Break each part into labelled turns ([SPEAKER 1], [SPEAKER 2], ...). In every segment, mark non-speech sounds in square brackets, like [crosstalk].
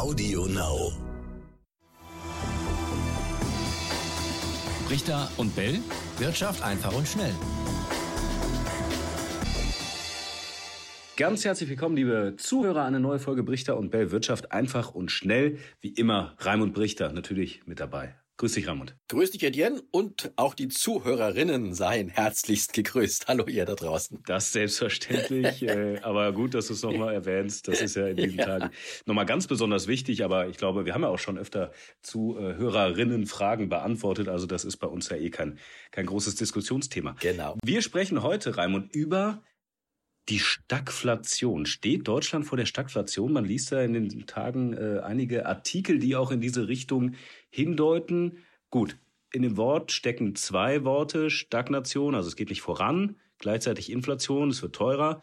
[SPEAKER 1] Audio Now.
[SPEAKER 2] Richter und Bell. Wirtschaft einfach und schnell.
[SPEAKER 3] Ganz herzlich willkommen, liebe Zuhörer, eine neue Folge Brichter und Bell Wirtschaft einfach und schnell. Wie immer, Raimund Brichter natürlich mit dabei. Grüß dich, Raimund.
[SPEAKER 4] Grüß dich, Etienne, und auch die Zuhörerinnen seien herzlichst gegrüßt. Hallo, ihr da draußen.
[SPEAKER 3] Das selbstverständlich, [laughs] äh, aber gut, dass du es nochmal erwähnst. Das ist ja in diesen ja. Tagen nochmal ganz besonders wichtig, aber ich glaube, wir haben ja auch schon öfter Zuhörerinnen Fragen beantwortet, also das ist bei uns ja eh kein, kein großes Diskussionsthema.
[SPEAKER 4] Genau.
[SPEAKER 3] Wir sprechen heute, Raimund, über die Stagflation. Steht Deutschland vor der Stagflation? Man liest ja in den Tagen äh, einige Artikel, die auch in diese Richtung hindeuten. Gut, in dem Wort stecken zwei Worte. Stagnation, also es geht nicht voran, gleichzeitig Inflation, es wird teurer.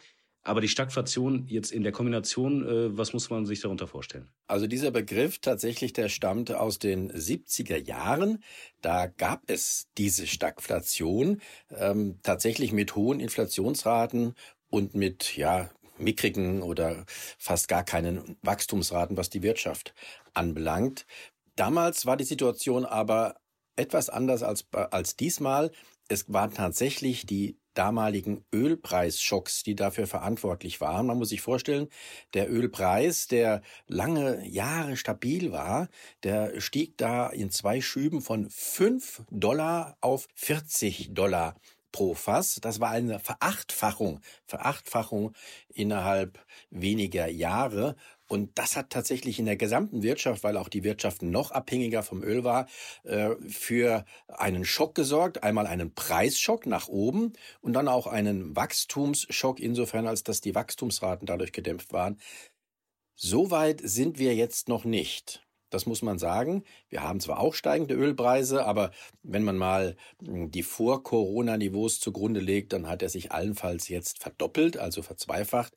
[SPEAKER 3] Aber die Stagflation jetzt in der Kombination, äh, was muss man sich darunter vorstellen?
[SPEAKER 4] Also dieser Begriff tatsächlich, der stammt aus den 70er Jahren. Da gab es diese Stagflation ähm, tatsächlich mit hohen Inflationsraten und mit, ja, mickrigen oder fast gar keinen Wachstumsraten, was die Wirtschaft anbelangt. Damals war die Situation aber etwas anders als, als diesmal. Es waren tatsächlich die damaligen Ölpreisschocks, die dafür verantwortlich waren. Man muss sich vorstellen, der Ölpreis, der lange Jahre stabil war, der stieg da in zwei Schüben von fünf Dollar auf 40 Dollar pro Fass. Das war eine Verachtfachung, Verachtfachung innerhalb weniger Jahre. Und das hat tatsächlich in der gesamten Wirtschaft, weil auch die Wirtschaft noch abhängiger vom Öl war, äh, für einen Schock gesorgt. Einmal einen Preisschock nach oben und dann auch einen Wachstumsschock insofern, als dass die Wachstumsraten dadurch gedämpft waren. So weit sind wir jetzt noch nicht. Das muss man sagen. Wir haben zwar auch steigende Ölpreise, aber wenn man mal hm, die Vor-Corona-Niveaus zugrunde legt, dann hat er sich allenfalls jetzt verdoppelt, also verzweifacht.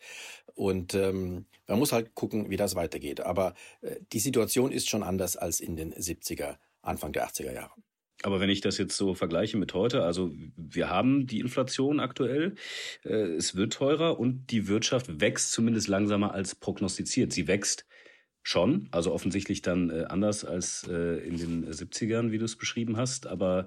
[SPEAKER 4] Und ähm, man muss halt gucken, wie das weitergeht. Aber äh, die Situation ist schon anders als in den 70er, Anfang der 80er Jahre.
[SPEAKER 3] Aber wenn ich das jetzt so vergleiche mit heute, also wir haben die Inflation aktuell, äh, es wird teurer und die Wirtschaft wächst zumindest langsamer als prognostiziert. Sie wächst schon, also offensichtlich dann äh, anders als äh, in den 70ern, wie du es beschrieben hast. Aber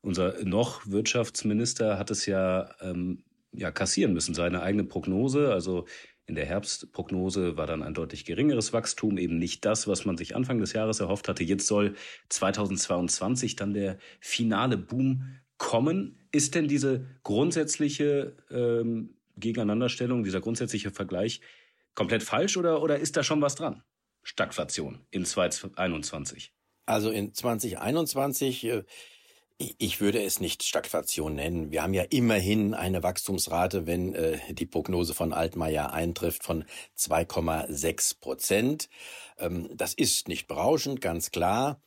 [SPEAKER 3] unser noch Wirtschaftsminister hat es ja, ähm, ja kassieren müssen, seine eigene Prognose. Also in der Herbstprognose war dann ein deutlich geringeres Wachstum, eben nicht das, was man sich Anfang des Jahres erhofft hatte. Jetzt soll 2022 dann der finale Boom kommen. Ist denn diese grundsätzliche ähm, Gegeneinanderstellung, dieser grundsätzliche Vergleich komplett falsch oder, oder ist da schon was dran? Stagflation in 2021?
[SPEAKER 4] Also in 2021, äh, ich würde es nicht Stagflation nennen. Wir haben ja immerhin eine Wachstumsrate, wenn äh, die Prognose von Altmaier eintrifft, von 2,6 Prozent. Ähm, das ist nicht berauschend, ganz klar.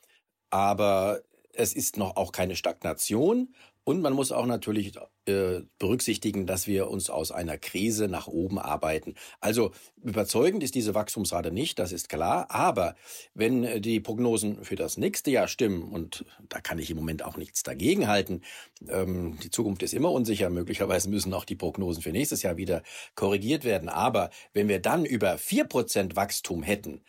[SPEAKER 4] Aber es ist noch auch keine Stagnation und man muss auch natürlich äh, berücksichtigen, dass wir uns aus einer Krise nach oben arbeiten. Also überzeugend ist diese Wachstumsrate nicht, das ist klar. Aber wenn die Prognosen für das nächste Jahr stimmen, und da kann ich im Moment auch nichts dagegen halten, ähm, die Zukunft ist immer unsicher, möglicherweise müssen auch die Prognosen für nächstes Jahr wieder korrigiert werden. Aber wenn wir dann über vier Prozent Wachstum hätten,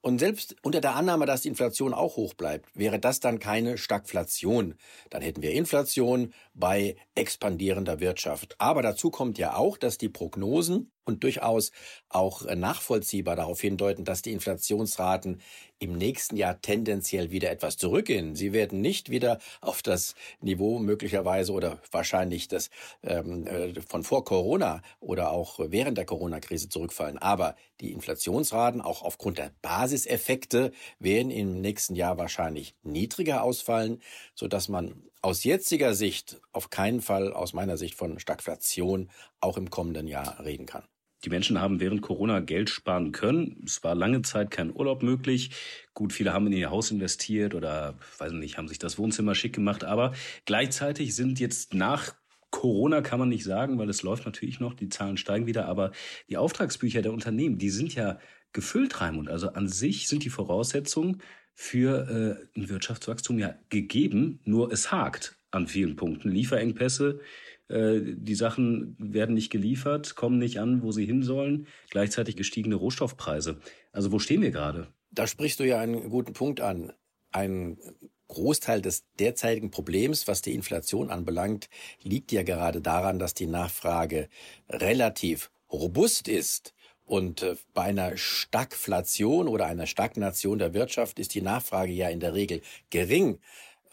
[SPEAKER 4] und selbst unter der Annahme, dass die Inflation auch hoch bleibt, wäre das dann keine Stagflation. Dann hätten wir Inflation bei expandierender Wirtschaft. Aber dazu kommt ja auch, dass die Prognosen und durchaus auch nachvollziehbar darauf hindeuten, dass die Inflationsraten im nächsten Jahr tendenziell wieder etwas zurückgehen. Sie werden nicht wieder auf das Niveau möglicherweise oder wahrscheinlich das ähm, äh, von vor Corona oder auch während der Corona-Krise zurückfallen. Aber die Inflationsraten auch aufgrund der Basiseffekte werden im nächsten Jahr wahrscheinlich niedriger ausfallen, so dass man aus jetziger Sicht auf keinen Fall aus meiner Sicht von Stagflation auch im kommenden Jahr reden kann.
[SPEAKER 3] Die Menschen haben während Corona Geld sparen können. Es war lange Zeit kein Urlaub möglich. Gut, viele haben in ihr Haus investiert oder, weiß nicht, haben sich das Wohnzimmer schick gemacht. Aber gleichzeitig sind jetzt nach Corona kann man nicht sagen, weil es läuft natürlich noch, die Zahlen steigen wieder, aber die Auftragsbücher der Unternehmen, die sind ja gefüllt, Raimund. Also an sich sind die Voraussetzungen für äh, ein Wirtschaftswachstum ja gegeben, nur es hakt an vielen Punkten. Lieferengpässe, Äh, die Sachen werden nicht geliefert, kommen nicht an, wo sie hin sollen. Gleichzeitig gestiegene Rohstoffpreise. Also wo stehen wir gerade?
[SPEAKER 4] Da sprichst du ja einen guten Punkt an. Ein Großteil des derzeitigen Problems, was die Inflation anbelangt, liegt ja gerade daran, dass die Nachfrage relativ robust ist. Und äh, bei einer Stagflation oder einer Stagnation der Wirtschaft ist die Nachfrage ja in der Regel gering.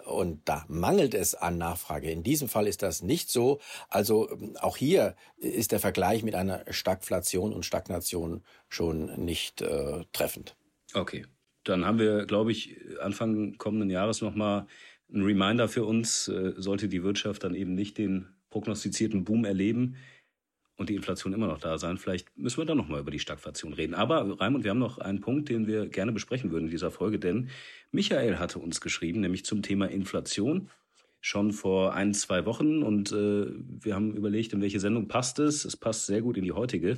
[SPEAKER 4] Und da mangelt es an Nachfrage. In diesem Fall ist das nicht so. Also ähm, auch hier ist der Vergleich mit einer Stagflation und Stagnation schon nicht äh, treffend.
[SPEAKER 3] Okay, dann haben wir, glaube ich, Anfang kommenden Jahres nochmal ein Reminder für uns, äh, sollte die Wirtschaft dann eben nicht den prognostizierten Boom erleben und die Inflation immer noch da sein. Vielleicht müssen wir dann nochmal über die Stagflation reden. Aber Raimund, wir haben noch einen Punkt, den wir gerne besprechen würden in dieser Folge, denn Michael hatte uns geschrieben, nämlich zum Thema Inflation schon vor ein, zwei Wochen und äh, wir haben überlegt, in welche Sendung passt es. Es passt sehr gut in die heutige.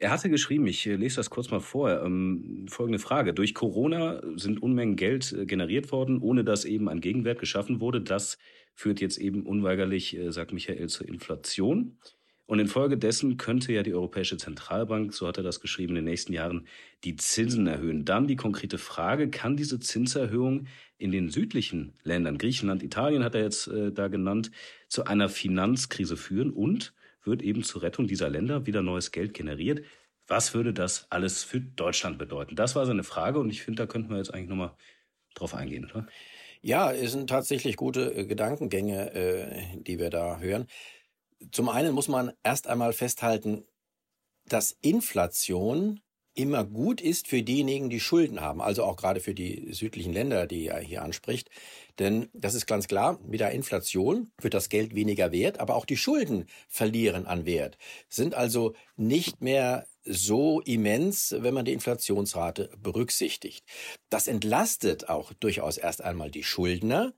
[SPEAKER 3] Er hatte geschrieben, ich lese das kurz mal vor, ähm, folgende Frage. Durch Corona sind Unmengen Geld äh, generiert worden, ohne dass eben ein Gegenwert geschaffen wurde. Das führt jetzt eben unweigerlich, äh, sagt Michael, zur Inflation. Und infolgedessen könnte ja die Europäische Zentralbank, so hat er das geschrieben, in den nächsten Jahren die Zinsen erhöhen. Dann die konkrete Frage, kann diese Zinserhöhung in den südlichen Ländern, Griechenland, Italien hat er jetzt äh, da genannt, zu einer Finanzkrise führen und wird eben zur Rettung dieser Länder wieder neues Geld generiert. Was würde das alles für Deutschland bedeuten? Das war seine Frage und ich finde, da könnten wir jetzt eigentlich nochmal drauf eingehen, oder?
[SPEAKER 4] Ja, es sind tatsächlich gute äh, Gedankengänge, äh, die wir da hören. Zum einen muss man erst einmal festhalten, dass Inflation immer gut ist für diejenigen, die Schulden haben, also auch gerade für die südlichen Länder, die er hier anspricht. Denn das ist ganz klar, mit der Inflation wird das Geld weniger wert, aber auch die Schulden verlieren an Wert, sind also nicht mehr so immens, wenn man die Inflationsrate berücksichtigt. Das entlastet auch durchaus erst einmal die Schuldner,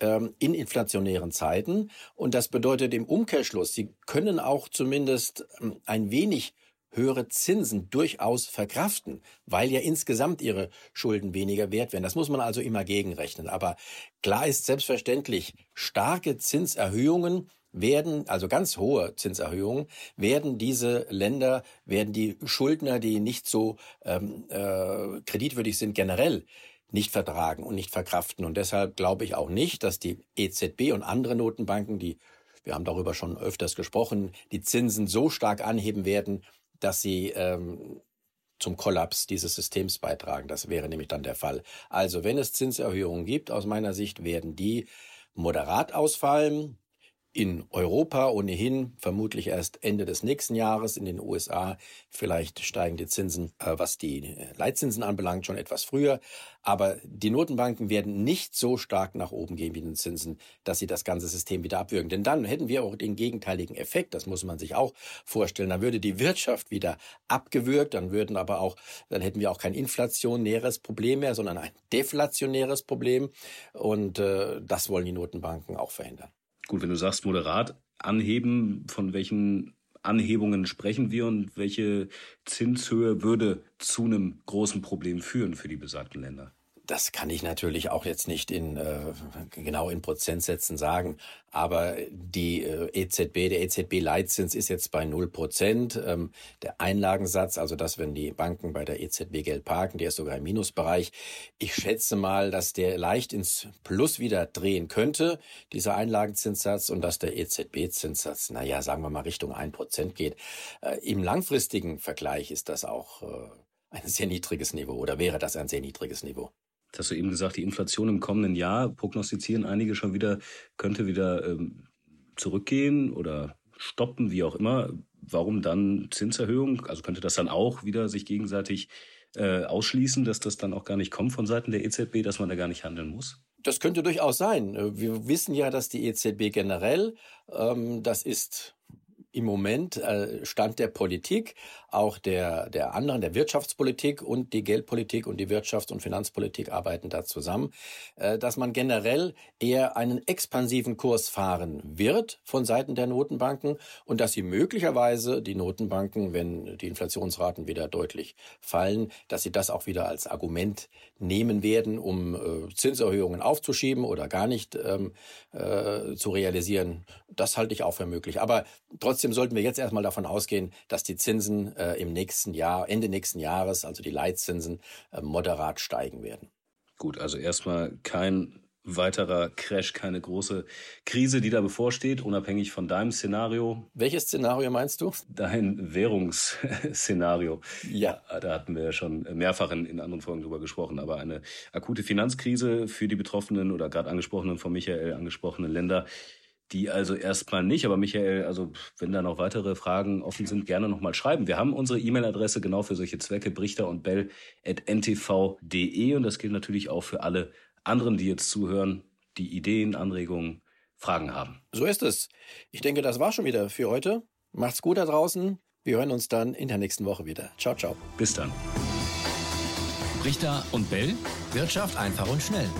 [SPEAKER 4] ähm, in inflationären Zeiten. Und das bedeutet im Umkehrschluss, sie können auch zumindest ähm, ein wenig höhere Zinsen durchaus verkraften, weil ja insgesamt ihre Schulden weniger wert werden. Das muss man also immer gegenrechnen. Aber klar ist selbstverständlich, starke Zinserhöhungen werden, also ganz hohe Zinserhöhungen, werden diese Länder, werden die Schuldner, die nicht so ähm, äh, kreditwürdig sind, generell nicht vertragen und nicht verkraften. Und deshalb glaube ich auch nicht, dass die EZB und andere Notenbanken, die wir haben darüber schon öfters gesprochen, die Zinsen so stark anheben werden, dass sie ähm, zum Kollaps dieses Systems beitragen. Das wäre nämlich dann der Fall. Also wenn es Zinserhöhungen gibt, aus meiner Sicht werden die moderat ausfallen in Europa ohnehin vermutlich erst Ende des nächsten Jahres, in den USA vielleicht steigen die Zinsen, äh, was die äh, Leitzinsen anbelangt, schon etwas früher. Aber die Notenbanken werden nicht so stark nach oben gehen wie den Zinsen, dass sie das ganze System wieder abwürgen. Denn dann hätten wir auch den gegenteiligen Effekt, das muss man sich auch vorstellen. Dann würde die Wirtschaft wieder abgewürgt, dann würden aber auch, dann hätten wir auch kein inflationäres Problem mehr, sondern ein deflationäres Problem. Und äh, das wollen die Notenbanken auch verhindern.
[SPEAKER 3] Gut, wenn du sagst moderat anheben, von welchen Anhebungen sprechen wir und welche Zinshöhe würde zu einem großen Problem führen für die besagten Länder?
[SPEAKER 4] Das kann ich natürlich auch jetzt nicht in äh, genau in Prozentsätzen sagen, aber die äh, EZB, der EZB-Leitzins ist jetzt bei null Prozent. Ähm, der Einlagensatz, also das, wenn die Banken bei der EZB Geld parken, der ist sogar im Minusbereich. Ich schätze mal, dass der leicht ins Plus wieder drehen könnte, dieser Einlagenzinssatz, und dass der EZB-Zinssatz, naja, sagen wir mal Richtung ein Prozent geht. Äh, Im langfristigen Vergleich ist das auch äh, ein sehr niedriges Niveau oder wäre das ein sehr niedriges Niveau.
[SPEAKER 3] Hast du eben gesagt, die Inflation im kommenden Jahr prognostizieren einige schon wieder, könnte wieder ähm, zurückgehen oder stoppen, wie auch immer. Warum dann Zinserhöhung? Also könnte das dann auch wieder sich gegenseitig äh, ausschließen, dass das dann auch gar nicht kommt von Seiten der EZB, dass man da gar nicht handeln muss?
[SPEAKER 4] Das könnte durchaus sein. Wir wissen ja, dass die EZB generell, ähm, das ist im Moment äh, Stand der Politik, auch der, der anderen, der Wirtschaftspolitik und die Geldpolitik und die Wirtschafts- und Finanzpolitik arbeiten da zusammen, äh, dass man generell eher einen expansiven Kurs fahren wird von Seiten der Notenbanken und dass sie möglicherweise die Notenbanken, wenn die Inflationsraten wieder deutlich fallen, dass sie das auch wieder als Argument nehmen werden, um äh, Zinserhöhungen aufzuschieben oder gar nicht ähm, äh, zu realisieren. Das halte ich auch für möglich. Aber trotzdem sollten wir jetzt erstmal davon ausgehen, dass die Zinsen äh, im nächsten Jahr, Ende nächsten Jahres, also die Leitzinsen, äh, moderat steigen werden.
[SPEAKER 3] Gut, also erstmal kein weiterer Crash, keine große Krise, die da bevorsteht, unabhängig von deinem Szenario.
[SPEAKER 4] Welches Szenario meinst du?
[SPEAKER 3] Dein Währungsszenario. Ja. Da hatten wir ja schon mehrfach in, in anderen Folgen drüber gesprochen. Aber eine akute Finanzkrise für die betroffenen oder gerade angesprochenen, von Michael angesprochenen Länder, die also erstmal nicht. Aber Michael, also wenn da noch weitere Fragen offen sind, gerne nochmal schreiben. Wir haben unsere E-Mail-Adresse genau für solche Zwecke, brichter und bell at ntv.de und das gilt natürlich auch für alle anderen, die jetzt zuhören, die Ideen, Anregungen, Fragen haben.
[SPEAKER 4] So ist es. Ich denke, das war schon wieder für heute. Macht's gut da draußen. Wir hören uns dann in der nächsten Woche wieder. Ciao, ciao.
[SPEAKER 3] Bis dann.
[SPEAKER 2] Richter und Bell. Wirtschaft einfach und schnell.